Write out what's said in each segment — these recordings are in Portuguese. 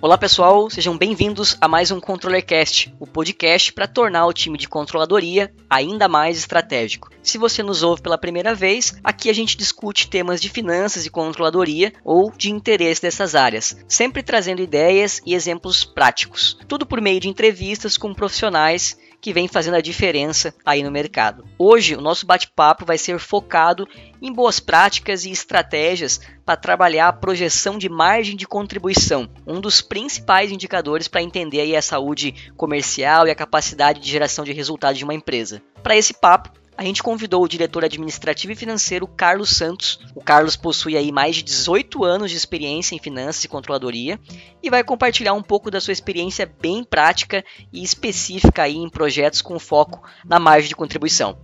Olá pessoal, sejam bem-vindos a mais um ControllerCast, o podcast para tornar o time de controladoria ainda mais estratégico. Se você nos ouve pela primeira vez, aqui a gente discute temas de finanças e controladoria ou de interesse dessas áreas, sempre trazendo ideias e exemplos práticos. Tudo por meio de entrevistas com profissionais que vem fazendo a diferença aí no mercado. Hoje, o nosso bate-papo vai ser focado em boas práticas e estratégias para trabalhar a projeção de margem de contribuição, um dos principais indicadores para entender aí a saúde comercial e a capacidade de geração de resultados de uma empresa. Para esse papo, a gente convidou o diretor administrativo e financeiro Carlos Santos. O Carlos possui aí mais de 18 anos de experiência em finanças e controladoria e vai compartilhar um pouco da sua experiência bem prática e específica aí em projetos com foco na margem de contribuição.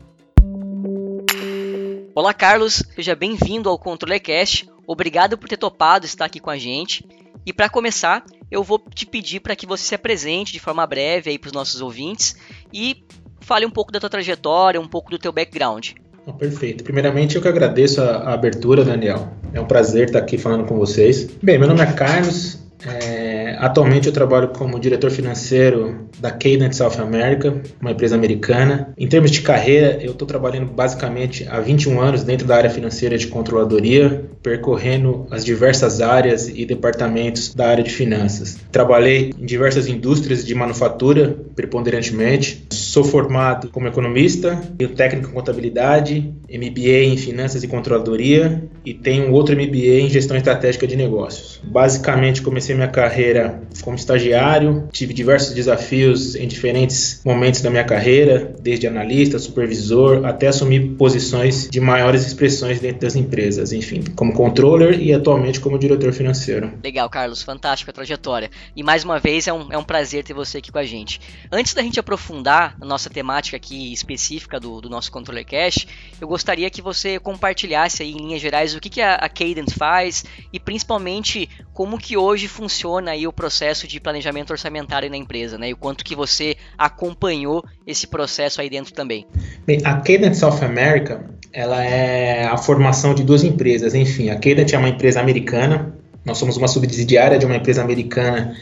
Olá, Carlos, seja bem-vindo ao ControleCast. Obrigado por ter topado estar aqui com a gente. E para começar, eu vou te pedir para que você se apresente de forma breve aí para os nossos ouvintes e fale um pouco da tua trajetória, um pouco do teu background. Perfeito. Primeiramente, eu que agradeço a, a, abertura, Daniel. É um prazer estar aqui falando com vocês. Bem, meu nome é Carlos. É atualmente eu trabalho como diretor financeiro da Cadence South America, uma empresa americana. Em termos de carreira, eu estou trabalhando basicamente há 21 anos dentro da área financeira de controladoria, percorrendo as diversas áreas e departamentos da área de finanças. Trabalhei em diversas indústrias de manufatura, preponderantemente. Sou formado como economista, tenho técnico em contabilidade, MBA em finanças e controladoria e tenho outro MBA em gestão estratégica de negócios. Basicamente, comecei minha carreira como estagiário, tive diversos desafios em diferentes momentos da minha carreira, desde analista, supervisor, até assumir posições de maiores expressões dentro das empresas, enfim, como controller e atualmente como diretor financeiro. Legal, Carlos, fantástica trajetória. E mais uma vez é um, é um prazer ter você aqui com a gente. Antes da gente aprofundar a nossa temática aqui específica do, do nosso Controller Cash, eu gostaria que você compartilhasse aí em linhas gerais o que, que a, a Cadence faz e principalmente como que hoje funciona aí o processo de planejamento orçamentário na empresa, né? E o quanto que você acompanhou esse processo aí dentro também. Bem, a Cadence South America, ela é a formação de duas empresas. Enfim, a Cadence é uma empresa americana. Nós somos uma subsidiária de uma empresa americana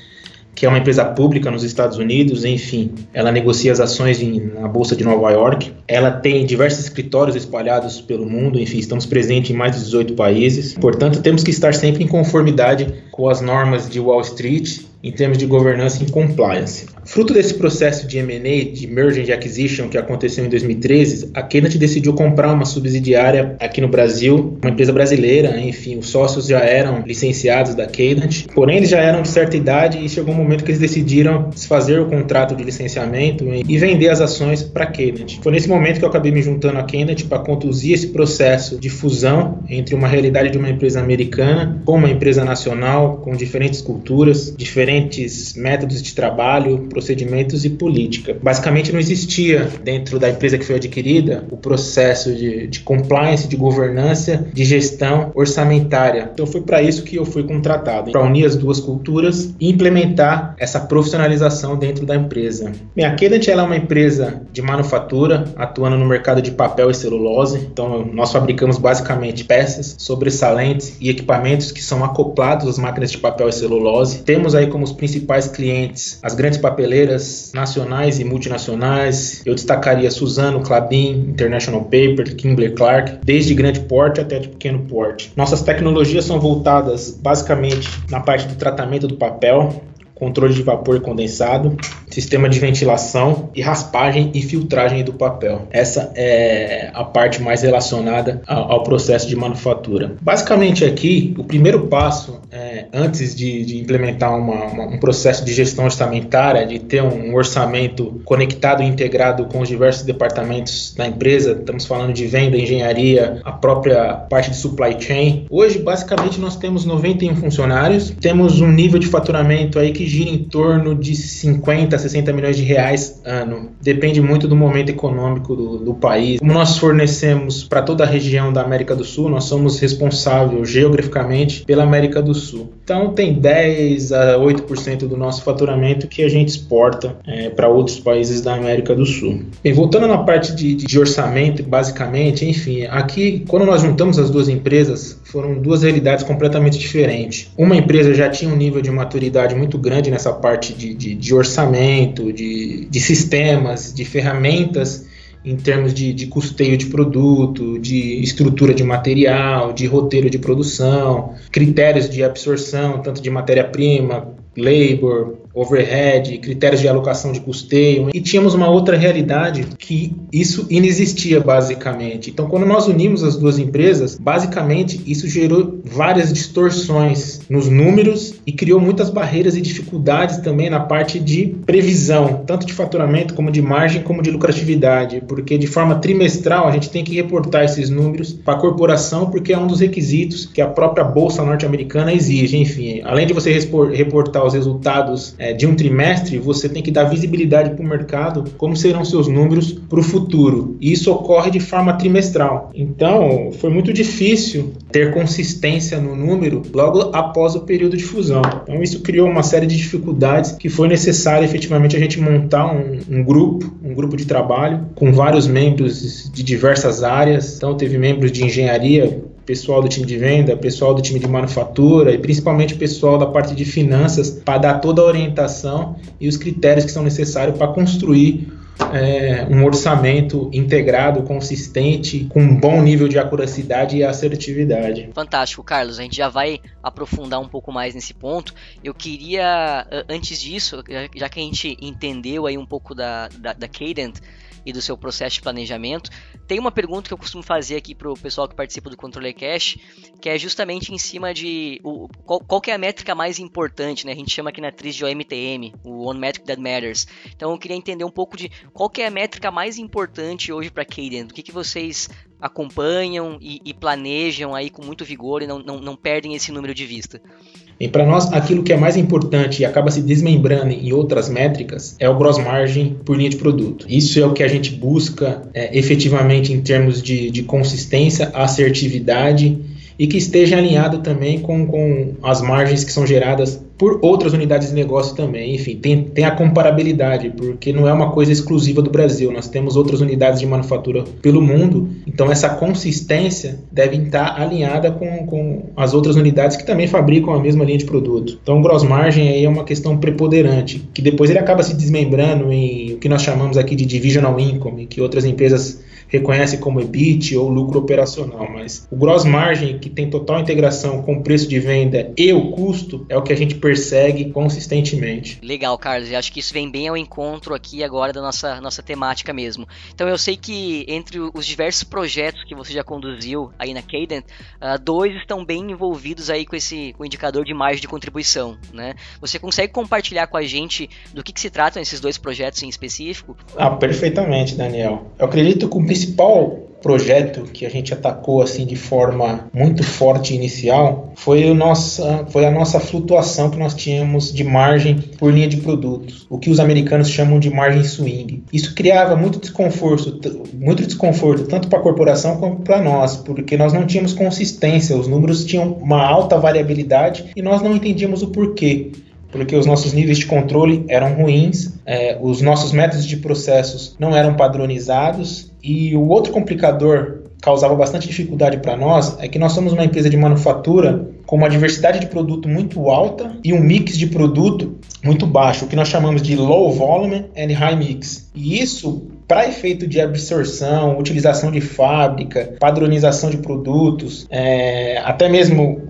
que é uma empresa pública nos Estados Unidos, enfim, ela negocia as ações em, na Bolsa de Nova York. Ela tem diversos escritórios espalhados pelo mundo, enfim, estamos presentes em mais de 18 países. Portanto, temos que estar sempre em conformidade com as normas de Wall Street em termos de governança e compliance. Fruto desse processo de M&A, de merger and acquisition que aconteceu em 2013, a Kennedy decidiu comprar uma subsidiária aqui no Brasil, uma empresa brasileira, enfim, os sócios já eram licenciados da Kennedy, porém eles já eram de certa idade e chegou um momento que eles decidiram desfazer o contrato de licenciamento e vender as ações para a Kennedy. Foi nesse momento que eu acabei me juntando à Kennedy para conduzir esse processo de fusão entre uma realidade de uma empresa americana com uma empresa nacional, com diferentes culturas, diferentes métodos de trabalho, procedimentos e política. Basicamente, não existia dentro da empresa que foi adquirida o processo de, de compliance, de governança, de gestão orçamentária. Então, foi para isso que eu fui contratado para unir as duas culturas e implementar essa profissionalização dentro da empresa. Bem, a Kedant é uma empresa de manufatura, atuando no mercado de papel e celulose. Então, nós fabricamos basicamente peças sobressalentes e equipamentos que são acoplados às máquinas de papel e celulose. Temos aí como os principais clientes as grandes papeleiras nacionais e multinacionais. Eu destacaria Suzano, Clabin, International Paper, Kimberly Clark, desde grande porte até de pequeno porte. Nossas tecnologias são voltadas basicamente na parte do tratamento do papel, controle de vapor condensado, sistema de ventilação e raspagem e filtragem do papel. Essa é a parte mais relacionada ao, processo de manufatura. Basicamente aqui, o primeiro passo é, antes de, de implementar uma, uma, um processo de gestão orçamentária, de ter um orçamento conectado e integrado com os diversos departamentos da empresa, estamos falando de venda, engenharia, a própria parte de supply chain. Hoje, basicamente, nós temos 91 funcionários, temos um nível de faturamento aí que gira em torno de 50, 60 milhões de reais ano. Depende muito do momento econômico do, do país. Como nós fornecemos para toda a região da América do Sul, nós somos responsáveis geograficamente pela América do Sul. Então tem 10 a 8% do nosso faturamento que a gente exporta é, para outros países da América do Sul. Bem, voltando na parte de, de orçamento, basicamente, enfim, aqui quando nós juntamos as duas empresas, foram duas realidades completamente diferentes. Uma empresa já tinha um nível de maturidade muito grande nessa parte de, de, de orçamento, de, de sistemas, de ferramentas em termos de, de, custeio de produto, de estrutura de material, de roteiro de produção, critérios de absorção, tanto de matéria-prima, labor, overhead, critérios de alocação de custeio, e tínhamos uma outra realidade que isso inexistia basicamente. Então, quando nós unimos as duas empresas, basicamente isso gerou várias distorções nos números e criou muitas barreiras e dificuldades também na parte de previsão, tanto de faturamento como de margem, como de lucratividade, porque de forma trimestral a gente tem que reportar esses números para a corporação, porque é um dos requisitos que a própria bolsa norte-americana exige. Enfim, além de você reportar os resultados é, de um trimestre, você tem que dar visibilidade para o mercado como serão seus números para o futuro. E isso ocorre de forma trimestral. Então, foi muito difícil ter consistência no número logo após o período de fusão. Então, isso criou uma série de dificuldades que foi necessário efetivamente a gente montar um, um grupo, um grupo de trabalho com vários membros de diversas áreas. Então, teve membros de engenharia, pessoal do time de venda, pessoal do time de manufatura e principalmente pessoal da parte de finanças para dar toda a orientação e os critérios que são necessários para construir é, um orçamento integrado, consistente, com um bom nível de acuracidade e assertividade. Fantástico, Carlos. A gente já vai aprofundar um pouco mais nesse ponto. Eu queria, antes disso, já que a gente entendeu aí um pouco da, da, da Cadent, e do seu processo de planejamento. Tem uma pergunta que eu costumo fazer aqui para o pessoal que participa do Controller Cash, que é justamente em cima de o, qual, qual é a métrica mais importante, né? A gente chama aqui na atriz de OMTM, o One Metric That Matters. Então eu queria entender um pouco de qual é a métrica mais importante hoje para Cadent. O que, que vocês acompanham e, e, planejam aí com muito vigor e não, não, não perdem esse número de vista? Para nós, aquilo que é mais importante e acaba se desmembrando em outras métricas é o gross margin por linha de produto. Isso é o que a gente busca é, efetivamente em termos de, de consistência, assertividade e que esteja alinhado também com, com as margens que são geradas por outras unidades de negócio também. Enfim, tem, tem a comparabilidade, porque não é uma coisa exclusiva do Brasil. Nós temos outras unidades de manufatura pelo mundo, então essa consistência deve estar alinhada com, com as outras unidades que também fabricam a mesma linha de produto. Então, gross margin aí é uma questão preponderante, que depois ele acaba se desmembrando em o que nós chamamos aqui de divisional income, que outras empresas reconhece como EBIT ou lucro operacional, mas o gross margin, que tem total integração com o preço de venda e o custo, é o que a gente persegue consistentemente. Legal, Carlos, e acho que isso vem bem ao encontro aqui agora da nossa, nossa temática mesmo. Então eu sei que entre os diversos projetos que você já conduziu aí na Cadent, uh, dois estão bem envolvidos aí com esse com o indicador de margem de contribuição, né? Você consegue compartilhar com a gente do que, que se tratam esses dois projetos em específico? Ah, perfeitamente, Daniel. Eu acredito que o principal projeto que a gente atacou assim de forma muito forte inicial foi, o foi a nossa flutuação que nós tínhamos de margem por linha de produtos, o que os americanos chamam de margem swing. Isso criava muito desconforto, muito desconforto tanto para a corporação como para nós, porque nós não tínhamos consistência, os números tinham uma alta variabilidade e nós não entendíamos o porquê porque os nossos níveis de controle eram ruins, é, os nossos métodos de processos não eram padronizados e o outro complicador causava bastante dificuldade para nós é que nós somos uma empresa de manufatura com uma diversidade de produto muito alta e um mix de produto muito baixo, o que nós chamamos de low volume and high mix. E isso para efeito de absorção, utilização de fábrica, padronização de produtos, é, até mesmo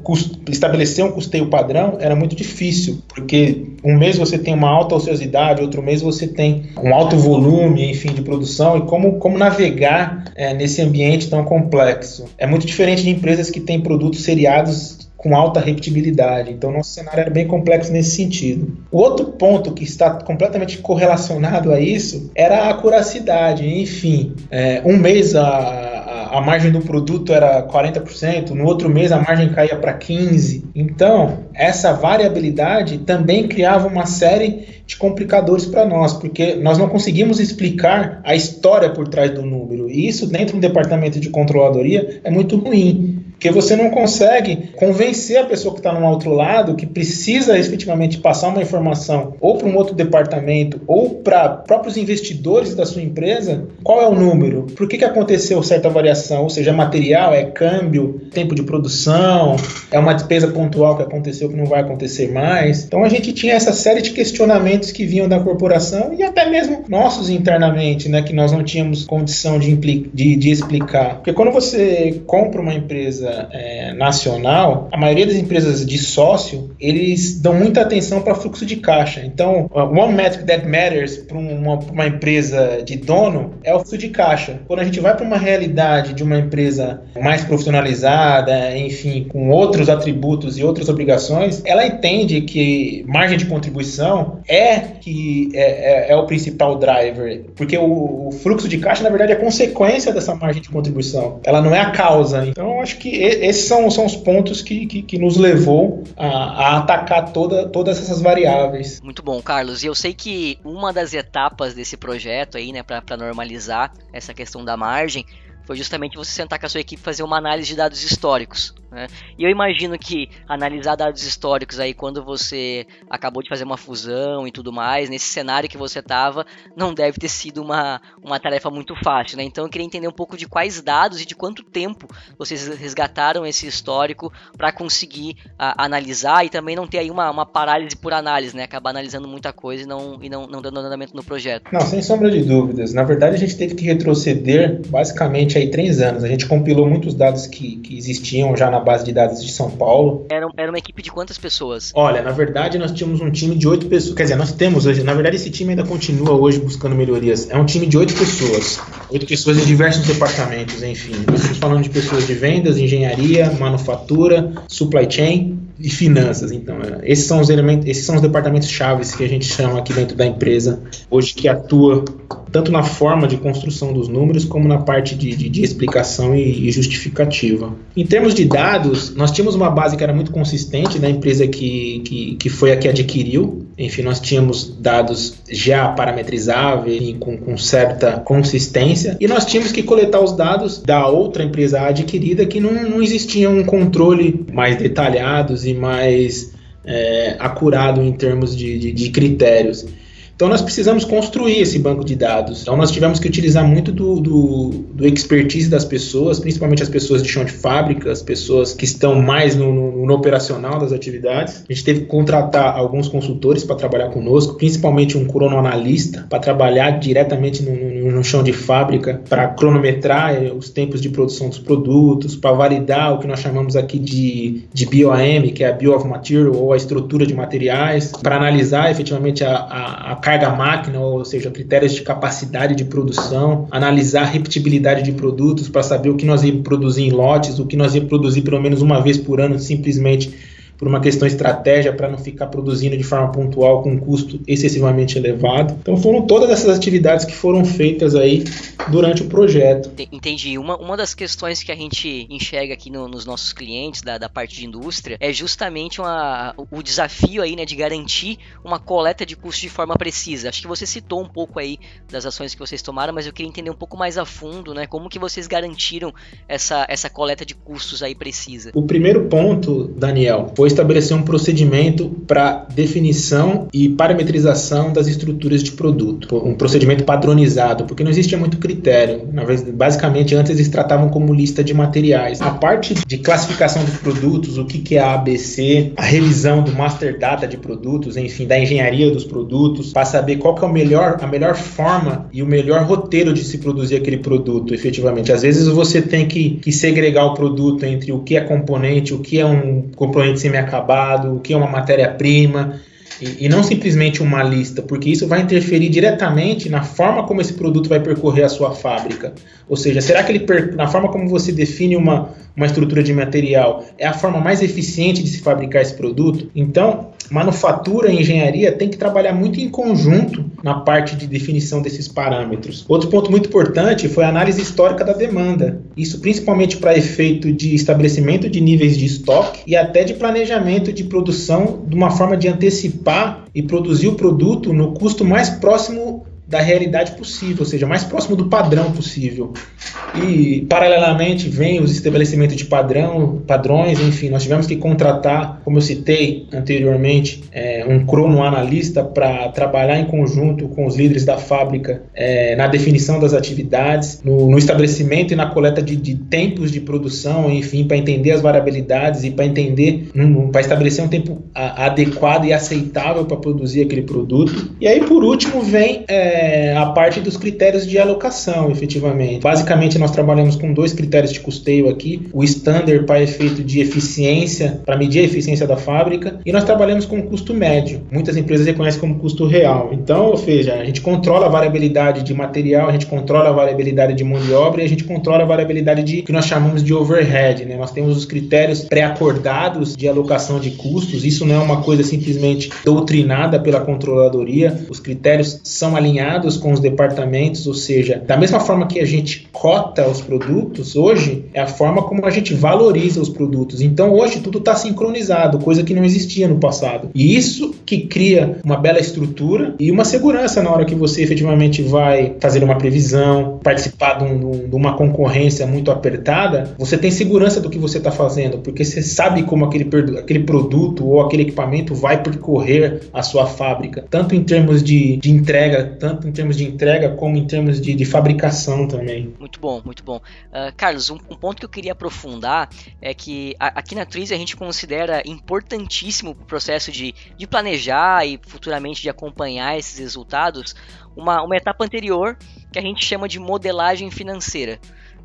estabelecer um custeio padrão era muito difícil, porque um mês você tem uma alta ociosidade, outro mês você tem um alto volume, enfim, de produção, e como, como navegar é, nesse ambiente tão complexo. É muito diferente de empresas que têm produtos seriados com alta repetibilidade. Então, nosso cenário era bem complexo nesse sentido. O outro ponto que está completamente correlacionado a isso era a acuracidade. Enfim, é, um mês a, a margem do produto era 40%, no outro mês a margem caía para 15%. Então, essa variabilidade também criava uma série de complicadores para nós, porque nós não conseguimos explicar a história por trás do número. E isso, dentro do departamento de controladoria, é muito ruim. Porque você não consegue convencer a pessoa que está no outro lado, que precisa efetivamente passar uma informação ou para um outro departamento ou para próprios investidores da sua empresa, qual é o número, por que, que aconteceu certa variação, ou seja, é material, é câmbio, tempo de produção, é uma despesa pontual que aconteceu que não vai acontecer mais. Então a gente tinha essa série de questionamentos que vinham da corporação e até mesmo nossos internamente, né, que nós não tínhamos condição de, de, de explicar. Porque quando você compra uma empresa é, nacional, a maioria das empresas de sócio, eles dão muita atenção para fluxo de caixa. Então, one metric that matters para uma, uma, empresa de dono é o fluxo de caixa. Quando a gente vai para uma realidade de uma empresa mais profissionalizada, enfim, com outros atributos e outras obrigações, ela entende que margem de contribuição é que é, é, é o principal driver, porque o, o fluxo de caixa, na verdade, é consequência dessa margem de contribuição. Ela não é a causa. Então, acho que esses são, são os pontos que, que, que nos levou a, a, atacar toda, todas essas variáveis. Muito bom, Carlos. E eu sei que uma das etapas desse projeto aí, né, para normalizar essa questão da margem, foi justamente você sentar com a sua equipe e fazer uma análise de dados históricos. Né? E eu imagino que analisar dados históricos aí quando você acabou de fazer uma fusão e tudo mais, nesse cenário que você estava, não deve ter sido uma, uma tarefa muito fácil. Né? Então eu queria entender um pouco de quais dados e de quanto tempo vocês resgataram esse histórico para conseguir a, analisar e também não ter aí uma, uma parálise por análise, né? acabar analisando muita coisa e não, e não, não dando andamento no projeto. Não, sem sombra de dúvidas. Na verdade, a gente teve que retroceder basicamente aí três anos. A gente compilou muitos dados que, que existiam já na base de dados de São Paulo. Era, era uma equipe de quantas pessoas? Olha, na verdade nós tínhamos um time de oito pessoas. Quer dizer, nós temos hoje, na verdade esse time ainda continua hoje buscando melhorias. É um time de oito pessoas. Oito pessoas em diversos departamentos, enfim. Nós estamos falando de pessoas de vendas, engenharia, manufatura, supply chain e finanças. Então, é, esses são os elementos, esses são os departamentos chaves que a gente chama aqui dentro da empresa hoje que atua tanto na forma de construção dos números como na parte de, de, de explicação e, e, justificativa. Em termos de dados, nós tínhamos uma base que era muito consistente da empresa que, que, que foi a que adquiriu. Enfim, nós tínhamos dados já parametrizáveis e com, com certa consistência, e nós tínhamos que coletar os dados da outra empresa adquirida que não, não existia um controle mais detalhados e mais é, acurado em termos de, de, de critérios. Então nós precisamos construir esse banco de dados. Então nós tivemos que utilizar muito do, do, do expertise das pessoas, principalmente as pessoas de chão de fábrica, as pessoas que estão mais no, no, no operacional das atividades. A gente teve que contratar alguns consultores para trabalhar conosco, principalmente um cronoanalista para trabalhar diretamente no, no, chão de fábrica, para cronometrar eh, os tempos de produção dos produtos, para validar o que nós chamamos aqui de, de BOM, que é a Bill of Material, ou a estrutura de materiais, para analisar efetivamente a, a, a carga máquina, ou seja, critérios de capacidade de produção, analisar a repetibilidade de produtos para saber o que nós íamos produzir em lotes, o que nós íamos produzir pelo menos uma vez por ano, simplesmente por uma questão de estratégia para não ficar produzindo de forma pontual com um custo excessivamente elevado. Então foram todas essas atividades que foram feitas aí durante o projeto. Entendi. Uma, uma das questões que a gente enxerga aqui no, nos nossos clientes da, da parte de indústria é justamente uma, o desafio aí, né, de garantir uma coleta de custos de forma precisa. Acho que você citou um pouco aí das ações que vocês tomaram, mas eu queria entender um pouco mais a fundo, né, como que vocês garantiram essa, essa coleta de custos aí precisa. O primeiro ponto, Daniel, foi estabelecer um procedimento para definição e parametrização das estruturas de produto, um procedimento padronizado, porque não existia muito critério. Basicamente, antes eles tratavam como lista de materiais. A parte de classificação dos produtos, o que, é a ABC, a revisão do master data de produtos, enfim, da engenharia dos produtos, para saber qual que é o melhor, a melhor forma e o melhor roteiro de se produzir aquele produto, efetivamente. Às vezes você tem que, que segregar o produto entre o que é componente, o que é um componente semi acabado, o que é uma matéria-prima, e, e, não simplesmente uma lista, porque isso vai interferir diretamente na forma como esse produto vai percorrer a sua fábrica. Ou seja, será que ele na forma como você define uma, uma estrutura de material é a forma mais eficiente de se fabricar esse produto? Então, manufatura e engenharia têm que trabalhar muito em conjunto na parte de definição desses parâmetros. Outro ponto muito importante foi a análise histórica da demanda. Isso principalmente para efeito de estabelecimento de níveis de estoque e até de planejamento de produção de uma forma de antecipar e produzir o produto no custo mais próximo da realidade possível, ou seja, mais próximo do padrão possível. E paralelamente vem os estabelecimentos de padrão, padrões, enfim, nós tivemos que contratar, como eu citei anteriormente, é, um cronoanalista para trabalhar em conjunto com os líderes da fábrica é, na definição das atividades, no, no estabelecimento e na coleta de, de, tempos de produção, enfim, para entender as variabilidades e para entender, para estabelecer um tempo a, adequado e aceitável para produzir aquele produto. E aí, por último, vem é, é a parte dos critérios de alocação, efetivamente. Basicamente, nós trabalhamos com dois critérios de custeio aqui: o standard para efeito de eficiência, para medir a eficiência da fábrica, e nós trabalhamos com o custo médio. Muitas empresas reconhecem como custo real. Então, ou seja, a gente controla a variabilidade de material, a gente controla a variabilidade de mão de obra e a gente controla a variabilidade de que nós chamamos de overhead. Né? Nós temos os critérios pré-acordados de alocação de custos. Isso não é uma coisa simplesmente doutrinada pela controladoria. Os critérios são alinhados alinhados com os departamentos, ou seja, da mesma forma que a gente cota os produtos, hoje é a forma como a gente valoriza os produtos. Então hoje tudo está sincronizado, coisa que não existia no passado. E isso que cria uma bela estrutura e uma segurança na hora que você efetivamente vai fazer uma previsão, participar de, um, de uma concorrência muito apertada, você tem segurança do que você está fazendo, porque você sabe como aquele, aquele produto ou aquele equipamento vai percorrer a sua fábrica, tanto em termos de, de entrega, tanto tanto em termos de entrega como em termos de, de fabricação também. Muito bom, muito bom. Uh, Carlos, um, um, ponto que eu queria aprofundar é que a, aqui na Tris a gente considera importantíssimo o processo de, de planejar e futuramente de acompanhar esses resultados uma, uma etapa anterior que a gente chama de modelagem financeira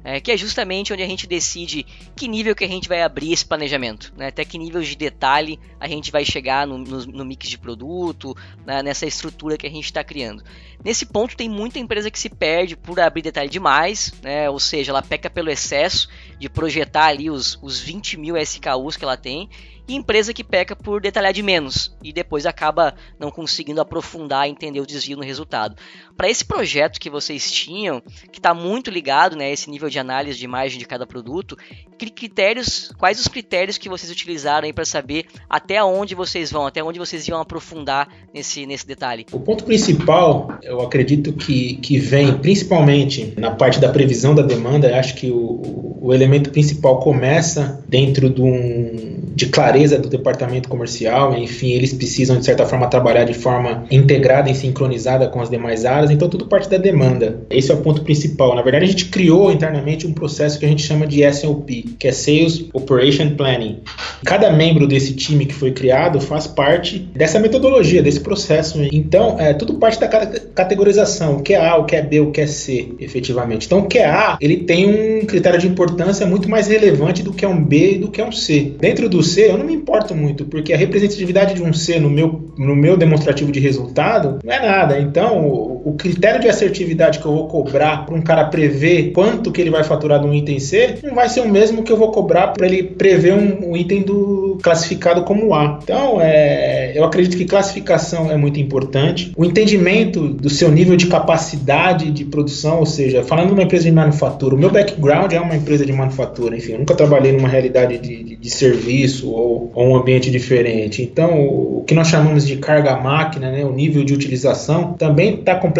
é, que é justamente onde a gente decide que nível que a gente vai abrir esse planejamento, né? até que nível de detalhe a gente vai chegar no, no, no mix de produto, né? nessa estrutura que a gente está criando. Nesse ponto tem muita empresa que se perde por abrir detalhe demais, né? ou seja, ela peca pelo excesso de projetar ali os, os 20 mil SKUs que ela tem e empresa que peca por detalhar de menos e depois acaba não conseguindo aprofundar e entender o desvio no resultado. Para esse projeto que vocês tinham, que está muito ligado né, a esse nível de análise de imagem de cada produto, que critérios, quais os critérios que vocês utilizaram para saber até onde vocês vão, até onde vocês iam aprofundar nesse, nesse detalhe? O ponto principal, eu acredito que, que vem principalmente na parte da previsão da demanda, acho que o, o elemento principal começa dentro de, um, de clareza clareza do departamento comercial, enfim, eles precisam de certa forma trabalhar de forma integrada e sincronizada com as demais áreas, então tudo parte da demanda. Esse é o ponto principal. Na verdade, a gente criou internamente um processo que a gente chama de SOP, que é Sales Operation Planning. Cada membro desse time que foi criado faz parte dessa metodologia, desse processo. Então, é tudo parte da categorização, o que é A, o que é B, o que é C, efetivamente. Então, o que é A, ele tem um critério de importância muito mais relevante do que é um B e do que é um C. Dentro do C, eu não me importo muito, porque a representatividade de um C no meu, no meu demonstrativo de resultado não é nada. Então, o, critério de assertividade que eu vou cobrar para um cara prever quanto que ele vai faturar de um item C não vai ser o mesmo que eu vou cobrar para ele prever um, um, item do classificado como A. Então, é, eu acredito que classificação é muito importante. O entendimento do seu nível de capacidade de produção, ou seja, falando de uma empresa de manufatura, o meu background é uma empresa de manufatura, enfim, eu nunca trabalhei numa realidade de, de, de serviço ou ou, um ambiente diferente. Então, o que nós chamamos de carga máquina, né, o nível de utilização, também está completamente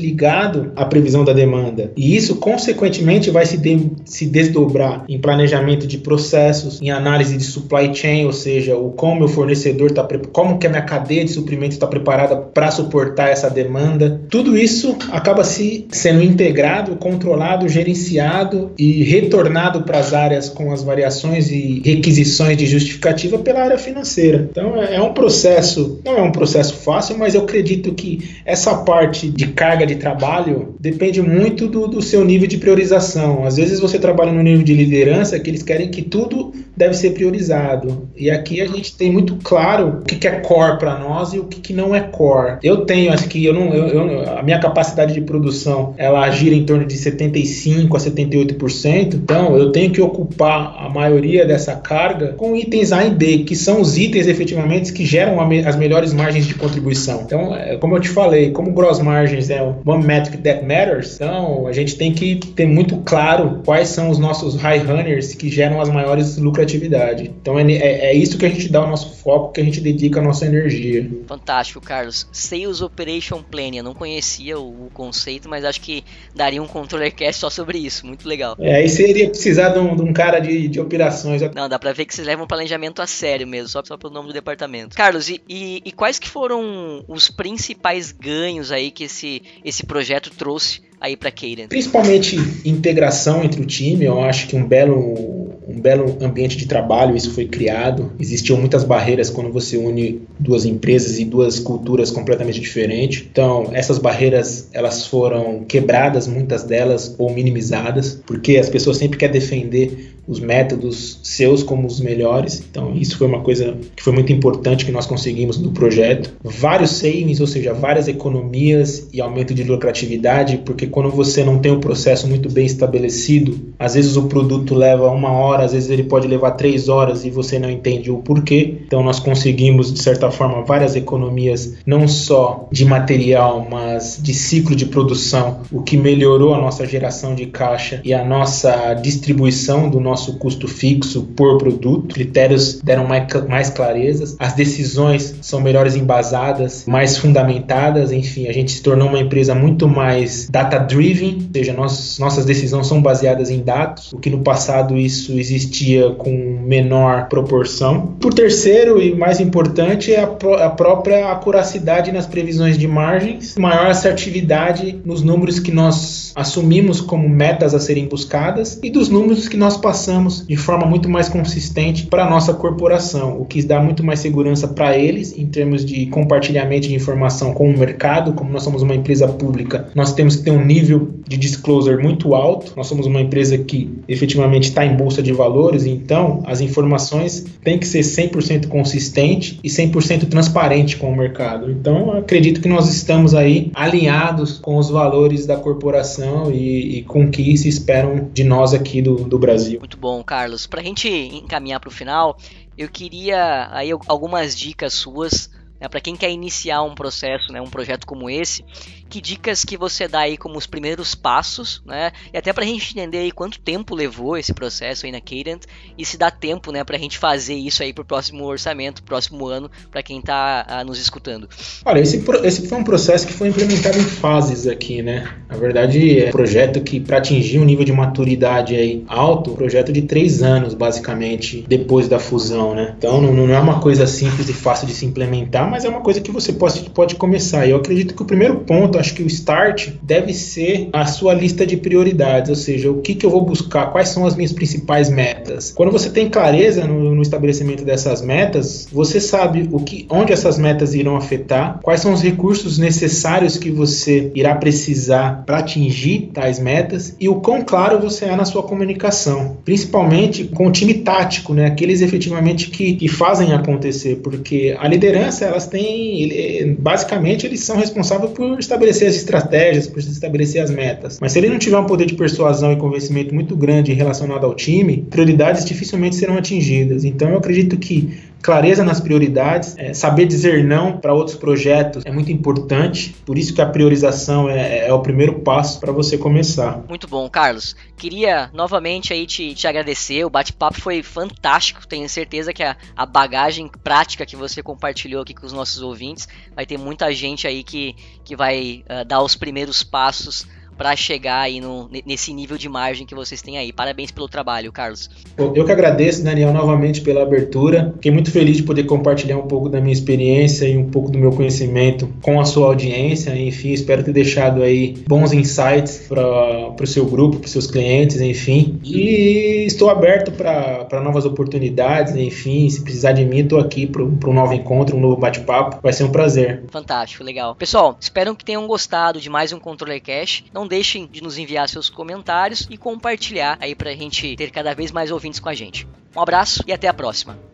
ligado à previsão da demanda. E isso, consequentemente, vai se, de, se desdobrar em planejamento de processos, em análise de supply chain, ou seja, o como o fornecedor está, como que a minha cadeia de suprimento está preparada para suportar essa demanda. Tudo isso acaba se sendo integrado, controlado, gerenciado e retornado para as áreas com as variações e requisições de justificativa pela área financeira. Então é, é um processo, não é um processo fácil, mas eu acredito que essa parte de carga de trabalho depende muito do, do seu nível de priorização. Às vezes você trabalha no nível de liderança que eles querem que tudo deve ser priorizado. E aqui a gente tem muito claro o que, que é core para nós e o que, que não é core. Eu tenho, acho que eu não, eu, eu, a minha capacidade de produção ela gira em torno de 75 a 78%. Então eu tenho que ocupar a maioria dessa carga com itens A e B, que são os itens efetivamente que geram as melhores margens de contribuição. Então, é, como eu te falei, como gross margins é one metric that matters, então a gente tem que ter muito claro quais são os nossos high runners que geram as maiores lucratividade. Então é, é, é isso que a gente dá o nosso foco, que a gente dedica a nossa energia. Fantástico, Carlos. Sales Operation Planning, eu não conhecia o, o conceito, mas acho que daria um controller cast só sobre isso. Muito legal. É, aí seria precisar de um, de um cara de, de operações. Não, dá pra ver que vocês levam planejamento a sério mesmo, só, só pelo nome do departamento. Carlos, e, e, e quais que foram os principais ganhos aí que esse, esse projeto trouxe aí para? Principalmente integração entre o time, eu acho que um belo um belo ambiente de trabalho, isso foi criado. Existiam muitas barreiras quando você une duas empresas e duas culturas completamente diferentes. Então, essas barreiras, elas foram quebradas, muitas delas, ou minimizadas, porque as pessoas sempre querem defender os métodos seus como os melhores. Então, isso foi uma coisa que foi muito importante que nós conseguimos no projeto. Vários savings, ou seja, várias economias e aumento de lucratividade, porque quando você não tem um processo muito bem estabelecido, às vezes o produto leva uma hora, às vezes ele pode levar três horas e você não entende o porquê. Então, nós conseguimos, de certa forma, várias economias, não só de material, mas de ciclo de produção, o que melhorou a nossa geração de caixa e a nossa distribuição do nosso custo fixo por produto, critérios deram mais, mais clarezas, as decisões são melhores embasadas, mais fundamentadas, enfim, a gente se tornou uma empresa muito mais data-driven, ou seja, nós, nossas decisões são baseadas em dados, o que no passado isso existia com menor proporção. Por terceiro e mais importante é a, a própria acuracidade nas previsões de margens, maior assertividade nos números que nós assumimos como metas a serem buscadas e dos números que nós passamos de forma muito mais consistente para a nossa corporação, o que dá muito mais segurança para eles em termos de compartilhamento de informação com o mercado. Como nós somos uma empresa pública, nós temos que ter um nível de disclosure muito alto. Nós somos uma empresa que efetivamente está em bolsa de valores, então as informações têm que ser 100% consistente e 100% transparente com o mercado. Então, acredito que nós estamos aí alinhados com os valores da corporação e, e com o que se esperam de nós aqui do, do Brasil. Muito bom, Carlos. Para a gente encaminhar para o final, eu queria aí algumas dicas suas né, para quem quer iniciar um processo, né, um projeto como esse que dicas que você dá aí como os primeiros passos, né? E até pra gente entender aí quanto tempo levou esse processo aí na Cadent e se dá tempo, né, pra gente fazer isso aí pro próximo orçamento, próximo ano, para quem tá ah, nos escutando. Olha, esse, esse foi um processo que foi implementado em fases aqui, né? Na verdade, é um projeto que para atingir um nível de maturidade aí alto, um projeto de três anos, basicamente, depois da fusão, né? Então não, não é uma coisa simples e fácil de se implementar, mas é uma coisa que você pode, pode começar. E eu acredito que o primeiro ponto acho que o start deve ser a sua lista de prioridades, ou seja, o que, que eu vou buscar, quais são as minhas principais metas. Quando você tem clareza no, no estabelecimento dessas metas, você sabe o que, onde essas metas irão afetar, quais são os recursos necessários que você irá precisar para atingir tais metas e o quão claro você é na sua comunicação, principalmente com o time tático, né? Aqueles efetivamente que, que fazem acontecer, porque a liderança elas têm, basicamente eles são responsáveis por estabelecer estabelecer as estratégias, precisa estabelecer as metas. Mas se ele não tiver um poder de persuasão e convencimento muito grande relacionado ao time, prioridades dificilmente serão atingidas. Então eu acredito que clareza nas prioridades, é, saber dizer não para outros projetos é muito importante, por isso que a priorização é, é o primeiro passo para você começar. Muito bom, Carlos. Queria novamente aí te, te agradecer, o bate-papo foi fantástico, tenho certeza que a, a bagagem prática que você compartilhou aqui com os nossos ouvintes, vai ter muita gente aí que, que vai uh, dar os primeiros passos para chegar aí no, nesse nível de margem que vocês têm aí. Parabéns pelo trabalho, Carlos. Eu que agradeço, Daniel, novamente pela abertura. Fiquei muito feliz de poder compartilhar um pouco da minha experiência e um pouco do meu conhecimento com a sua audiência. Enfim, espero ter deixado aí bons insights para o seu grupo, para os seus clientes, enfim. E estou aberto para novas oportunidades, enfim. Se precisar de mim, estou aqui para um novo encontro, um novo bate-papo. Vai ser um prazer. Fantástico, legal. Pessoal, espero que tenham gostado de mais um Controller Cash. Não deixem de nos enviar seus comentários e compartilhar aí pra gente ter cada vez mais ouvintes com a gente. Um abraço e até a próxima.